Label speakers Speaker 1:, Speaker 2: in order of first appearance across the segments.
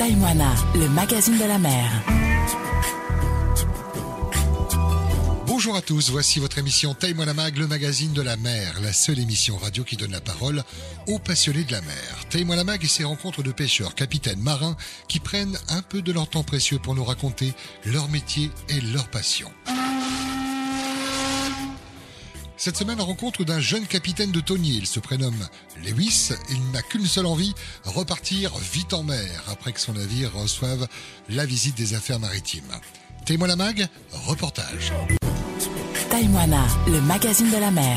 Speaker 1: Taïwana, le magazine de la mer.
Speaker 2: Bonjour à tous, voici votre émission Taïwana Mag, le magazine de la mer, la seule émission radio qui donne la parole aux passionnés de la mer. Taïwana Mag et ses rencontres de pêcheurs, capitaines, marins qui prennent un peu de leur temps précieux pour nous raconter leur métier et leur passion. Cette semaine, la rencontre d'un jeune capitaine de tonnier. Il se prénomme Lewis. Il n'a qu'une seule envie, repartir vite en mer après que son navire reçoive la visite des affaires maritimes. Taïwana Mag, reportage.
Speaker 1: Taïwana, le magazine de la mer.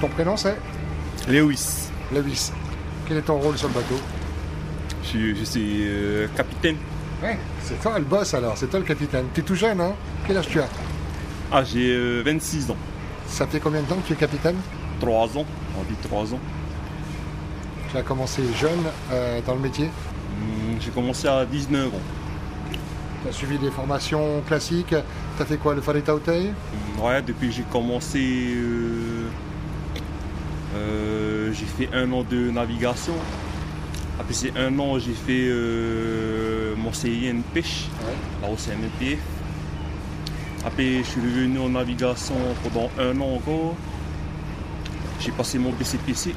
Speaker 2: Ton prénom c'est
Speaker 3: Lewis.
Speaker 2: Lewis. Quel est ton rôle sur le bateau?
Speaker 3: Je, je suis euh, capitaine.
Speaker 2: Ouais, c'est toi le boss alors, c'est toi le capitaine. T'es tout jeune, hein? Quel âge tu as?
Speaker 3: Ah, j'ai euh, 26 ans.
Speaker 2: Ça fait combien de temps que tu es capitaine?
Speaker 3: 3 ans. On dit 3 ans.
Speaker 2: Tu as commencé jeune euh, dans le métier?
Speaker 3: Hum, j'ai commencé à 19 ans.
Speaker 2: Tu as suivi des formations classiques? Tu as fait quoi Le Farita Hotel?
Speaker 3: Hum, Ouais, depuis que j'ai commencé, euh, euh, j'ai fait un an de navigation. Après ces un an, j'ai fait euh, mon CIN pêche, au CNPF. Après, je suis revenu en navigation pendant un an encore. J'ai passé mon BCPC.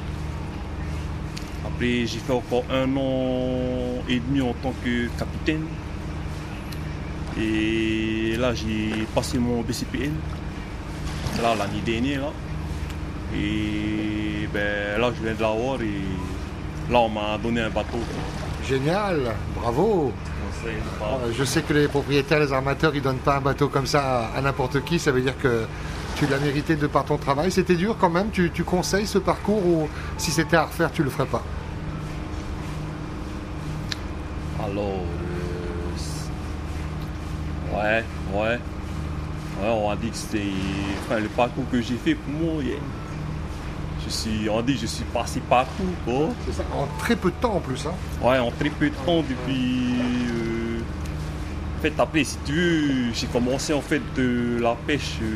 Speaker 3: Après, j'ai fait encore un an et demi en tant que capitaine. Et là, j'ai passé mon BCPN. Là, l'année dernière. Et ben, là, je viens de l'avoir et là, on m'a donné un bateau.
Speaker 2: Génial, bravo Je sais que les propriétaires, les armateurs, ils donnent pas un bateau comme ça à, à n'importe qui. Ça veut dire que tu l'as mérité de par ton travail. C'était dur quand même. Tu, tu conseilles ce parcours ou si c'était à refaire, tu le ferais pas?
Speaker 3: Alors, euh, ouais, ouais. Ouais, on a dit que c'était. Enfin, le parcours que j'ai fait pour moi, yeah. je suis. On dit que je suis passé partout, quoi.
Speaker 2: C'est ça, en très peu de temps en plus. Hein.
Speaker 3: Ouais, en très peu de temps depuis. euh, fait, après, si tu veux, j'ai commencé en fait de la pêche. euh,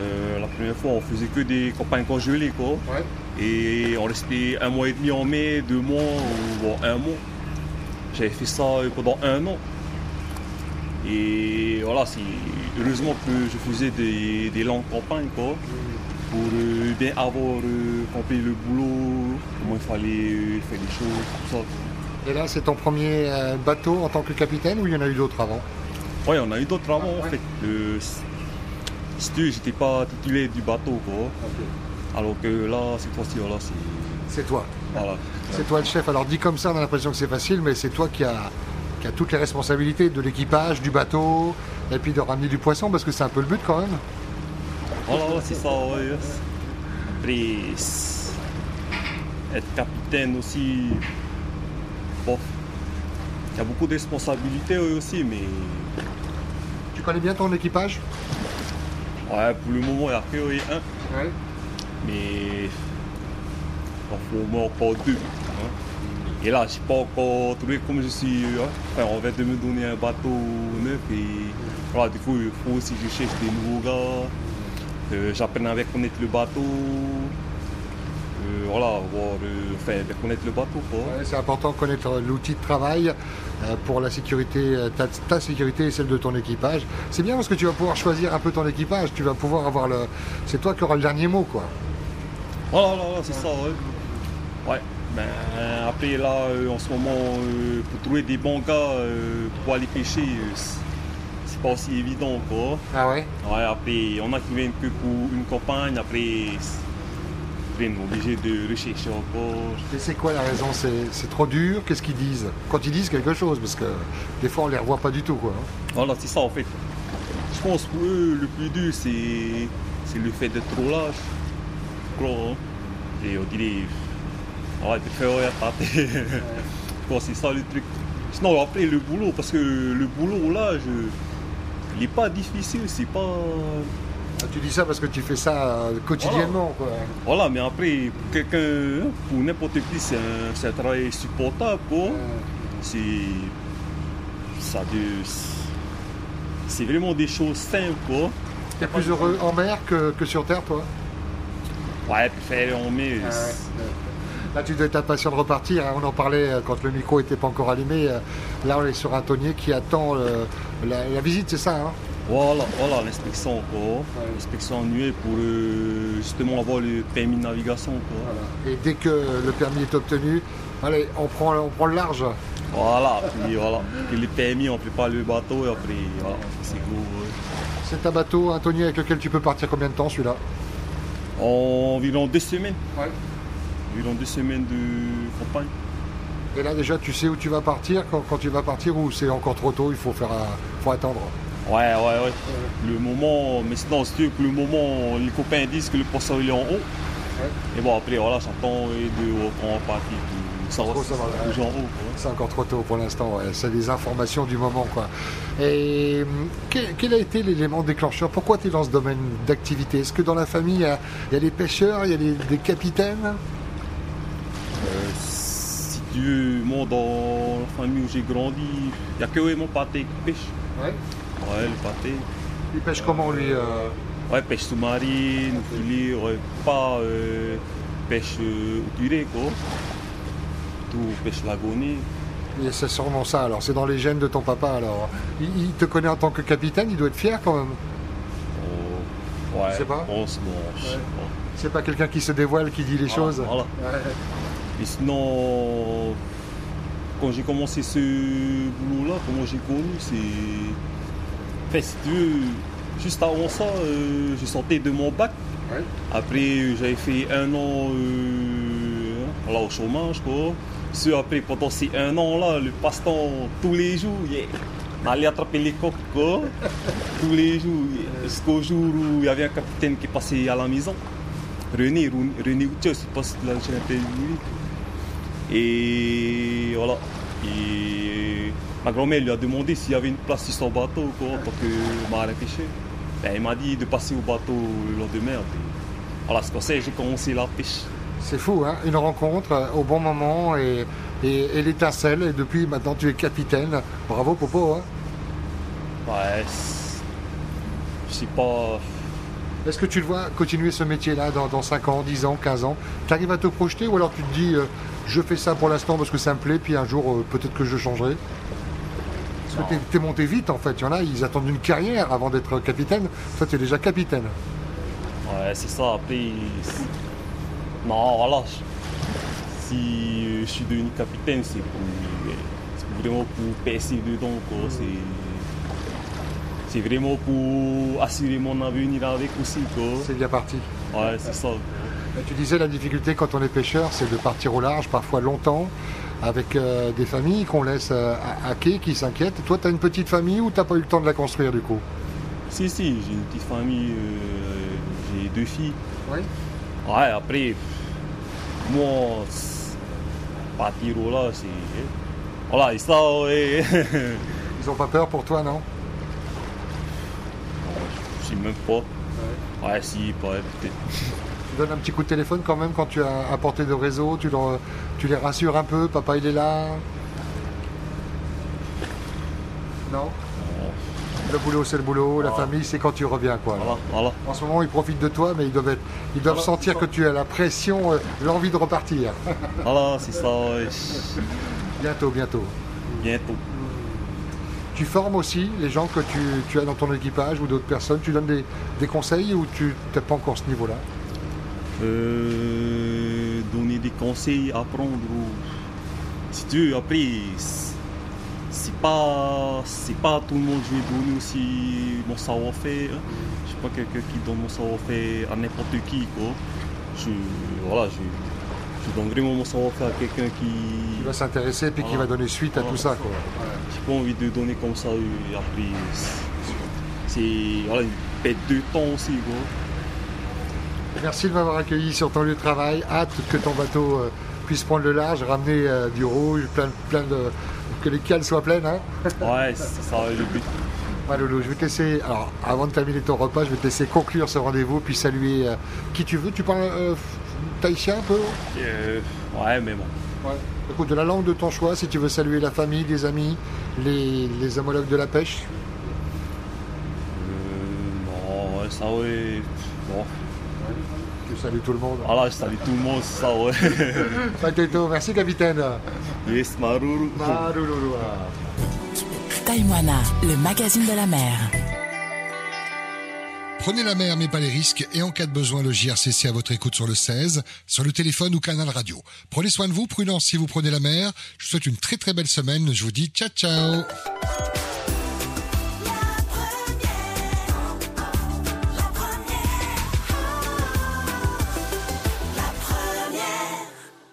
Speaker 3: euh, la première fois, on faisait que des campagnes congelées, quoi.
Speaker 2: Ouais.
Speaker 3: Et on restait un mois et demi en mai, deux mois ou bon, un mois. J'avais fait ça euh, pendant un an. Et voilà, c'est heureusement que je faisais des, des longues campagnes, quoi. Pour euh, bien avoir euh, compris le boulot, comment il fallait faire les choses, tout ça.
Speaker 2: Et là, c'est ton premier euh, bateau en tant que capitaine ou il y en a eu d'autres avant?
Speaker 3: Ouais, on a eu d'autres avant en
Speaker 2: Ouais.
Speaker 3: fait. Si- tu j'étais pas titulaire du bateau, quoi. Alors que là, cette fois-ci, voilà, c'est.
Speaker 2: C'est toi.
Speaker 3: Voilà.
Speaker 2: C'est toi le chef. Alors dit comme ça, on a l'impression que c'est facile, mais c'est toi qui as qui a toutes les responsabilités de l'équipage, du bateau, et puis de ramener du poisson, parce que c'est un peu le but quand même.
Speaker 3: Voilà, c'est ça, ouais. Après, être capitaine aussi, Il y a beaucoup de responsabilités eux aussi, mais
Speaker 2: Tu connais bien ton équipage?
Speaker 3: Ouais, pour le moment, il n'y a que oui, un. Mais il faut au moins encore deux. hein. Et là, je n'ai pas encore trouvé comme je suis. hein. Enfin, on vient de me donner un bateau neuf et voilà, du coup, il faut aussi que je cherche des nouveaux gars. Euh, J'apprends à connaître le bateau. Euh, voilà, voir, euh, enfin, bien connaître le bateau.
Speaker 2: Ouais, c'est important de connaître l'outil de travail euh, pour la sécurité, euh, ta, ta sécurité et celle de ton équipage. C'est bien parce que tu vas pouvoir choisir un peu ton équipage, tu vas pouvoir avoir le. C'est toi qui auras le dernier mot, quoi.
Speaker 3: Voilà, voilà, voilà, c'est ça, ouais. Ouais. Ben, après, là, euh, en ce moment, euh, pour trouver des bons gars euh, pour aller pêcher, euh, c'est- c'est pas aussi évident, quoi.
Speaker 2: Ah ouais?
Speaker 3: Ouais, après, on a qui viennent que pour une campagne, après, c'est- après, on est obligé de rechercher encore.
Speaker 2: Et c'est quoi la raison C'est c'est trop dur Qu'est-ce qu'ils disent Quand ils disent quelque chose, parce que des fois on les revoit pas du tout, quoi.
Speaker 3: Voilà, c'est ça, en fait. Je pense pour eux, le plus dur, c'est c'est le fait d'être trop lâche. Crois, hein. Et on dirait, ouais, de faire pense que c'est ça le truc. Sinon, après, le boulot, parce que le boulot, là, je... il n'est pas difficile, c'est pas...
Speaker 2: Ah, Tu dis ça parce que tu fais ça euh, quotidiennement, quoi.
Speaker 3: Voilà, mais après, pour quelqu'un, hein, pour n'importe qui, c'est un, travail supportable, quoi. C'est... Ça. C'est vraiment des choses simples, quoi.
Speaker 2: T'es plus heureux en mer que, que sur terre, toi?
Speaker 3: Ouais, puis faire en
Speaker 2: Ah ouais. Là, tu dois être impatient de repartir. hein. On en parlait euh, quand le micro n'était pas encore allumé. Euh, Là, on est sur un tonnier qui attend euh, la, la visite, c'est ça hein?
Speaker 3: Voilà, voilà l'inspection. L'inspection annuelle pour euh, justement avoir le permis de navigation.
Speaker 2: Et dès que le permis est obtenu, allez, on prend, on prend le large.
Speaker 3: Voilà, puis voilà. Puis les permis, on prépare le bateau et après, voilà, c'est ouais.
Speaker 2: C'est un bateau, tonnier avec lequel tu peux partir combien de temps celui-là
Speaker 3: Environ deux semaines.
Speaker 2: Ouais.
Speaker 3: Environ deux semaines de campagne.
Speaker 2: Et là, déjà, tu sais où tu vas partir quand, quand tu vas partir ou c'est encore trop tôt, il faut, faire un- faut attendre
Speaker 3: Ouais, ouais, ouais. Le moment, mais sinon, c'est que le moment, les copains disent que le poisson il est en haut. Et bon, après, voilà, j'attends et de partir. puis Ça va, en haut.
Speaker 2: C'est encore trop tôt pour l'instant, ouais. c'est des informations du moment. quoi. Et hum, quel, a été l'élément déclencheur? Pourquoi tu es dans ce domaine d'activité? Est-ce que dans la famille, il y a, il y a des pêcheurs, il y a des, des capitaines?
Speaker 3: Euh, si tu veux, moi, dans la famille où j'ai grandi, il n'y a que mon pâté qui pêche.
Speaker 2: Ouais.
Speaker 3: Ouais, le pâté.
Speaker 2: Il pêche comment lui euh
Speaker 3: Ouais, pêche sous-marine, filet, pas euh, pêche euh, au curé, quoi. Tout pêche lagonée.
Speaker 2: Et c'est sûrement ça, alors c'est dans les gènes de ton papa alors. Il, il te connaît en tant que capitaine, il doit être fier quand même.
Speaker 3: Oh, ouais,
Speaker 2: Je sais pas.
Speaker 3: bon,
Speaker 2: Ouais. C'est pas quelqu'un qui se dévoile, qui dit les
Speaker 3: Voilà,
Speaker 2: choses.
Speaker 3: Voilà. Et sinon, quand j'ai commencé ce boulot-là, comment j'ai connu, c'est. Enfin, si tu veux, juste avant ça, euh, je sortais de mon bac.
Speaker 2: Ouais.
Speaker 3: Après, j'avais fait un an euh, là, au chômage, quoi. Après, pendant ces un an-là, le passe-temps, tous les jours, yeah, on allait attraper les coques, quoi. tous les jours. yeah. Jusqu'au jour où il y avait un capitaine qui passait à la maison. René, René Outio, je sais pas si tu l'as entendu. Et voilà. Et ma grand-mère lui a demandé s'il y avait une place sur son bateau, quoi, pour que marin pêcher. Ben, il m'a dit de passer au bateau le lendemain. puis Voilà, comme ça que j'ai commencé la pêche.
Speaker 2: C'est fou, hein une rencontre euh, au bon moment et, et, et l'étincelle. Et depuis maintenant tu es capitaine. Bravo Popo. Hein
Speaker 3: Ouais, je sais pas.
Speaker 2: Est-ce que tu le vois continuer ce métier-là dans, dans 5 ans, 10 ans, 15 ans? Tu arrives à te projeter ou alors tu te dis euh, je fais ça pour l'instant parce que ça me plaît, puis un jour euh, peut-être que je changerai? Parce que t'es- t'es monté vite en fait. Il y en a, ils attendent une carrière avant d'être capitaine. Toi, tu es déjà capitaine.
Speaker 3: Ouais, c'est ça. Après, non, voilà. Si je suis devenu capitaine, c'est pour, vraiment pour percer dedans, quoi. C'est, c'est vraiment pour assurer mon avenir avec aussi.
Speaker 2: C'est bien parti.
Speaker 3: Ouais, c'est ça.
Speaker 2: Mais Tu disais la difficulté quand on est pêcheur, c'est de partir au large, parfois longtemps, avec euh, des familles qu'on laisse euh, quai, qui s'inquiètent. Toi, tu as une petite famille ou t'as pas eu le temps de la construire du coup?
Speaker 3: Si, si, j'ai une petite famille, euh, j'ai deux filles.
Speaker 2: Oui.
Speaker 3: Ouais, après, moi, partir au là, c'est. Voilà, ça, ouais.
Speaker 2: Ils ont pas peur pour toi, non?
Speaker 3: Je sais même pas. Ouais, si, ouais, peut-être.
Speaker 2: Donnes un petit coup de téléphone quand même quand tu as à portée de réseau, tu, leur- tu les rassures un peu, papa il est là Non? Le boulot c'est le boulot, la
Speaker 3: Voilà.
Speaker 2: famille c'est quand tu reviens quoi.
Speaker 3: Voilà, voilà.
Speaker 2: En ce moment ils profitent de toi mais ils doivent, être- ils doivent
Speaker 3: Voilà,
Speaker 2: sentir que tu as la pression, euh, l'envie de repartir.
Speaker 3: Voilà, c'est ça,
Speaker 2: bientôt, bientôt.
Speaker 3: Bientôt.
Speaker 2: Tu formes aussi les gens que tu, tu as dans ton équipage ou d'autres personnes, tu donnes des, des conseils ou tu n'as pas encore ce niveau-là?
Speaker 3: Euh, donner des conseils, apprendre. ou- Si tu veux, après, c'est- pas, c'est pas tout le monde je vais donner aussi mon savoir-faire. hein. Je suis pas quelqu'un qui donne mon savoir-faire à n'importe qui, quoi. Je, voilà, je, je donne vraiment mon savoir-faire à quelqu'un qui.
Speaker 2: Qui va s'intéresser puis qui va
Speaker 3: Voilà.
Speaker 2: donner suite à
Speaker 3: Voilà,
Speaker 2: tout ça. Quoi.
Speaker 3: J'ai pas envie de donner comme ça et après. c'est- C'est voilà, une perte de temps aussi, quoi.
Speaker 2: Merci de m'avoir accueilli sur ton lieu de travail. Hâte que ton bateau euh, puisse prendre le large, ramener euh, du rouge, plein, plein de... que les cales soient pleines. Hein
Speaker 3: Ouais, c'est ça le but.
Speaker 2: Ouais, Loulou, je vais te laisser, alors avant de terminer ton repas, je vais te laisser conclure ce rendez-vous, puis saluer euh, qui tu veux. Tu parles tahitien un peu?
Speaker 3: Euh, ouais, mais bon.
Speaker 2: Écoute, de la langue de ton choix, si tu veux saluer la famille, les amis, les, les homologues de la pêche.
Speaker 3: Euh, non, ouais, ça, ouais. Bon.
Speaker 4: Tu salues tout le monde.
Speaker 3: Voilà, je salue tout le monde, c'est ça, ouais.
Speaker 4: Pateto, merci capitaine.
Speaker 3: Yes, Maruru.
Speaker 4: Marululu.
Speaker 1: Taïwana, le magazine de la mer.
Speaker 4: Prenez la mer mais pas les risques et en cas de besoin le JRCC à votre écoute sur le 16, sur le téléphone ou canal radio. Prenez soin de vous, prudence si vous prenez la mer. Je vous souhaite une très très belle semaine. Je vous dis ciao ciao.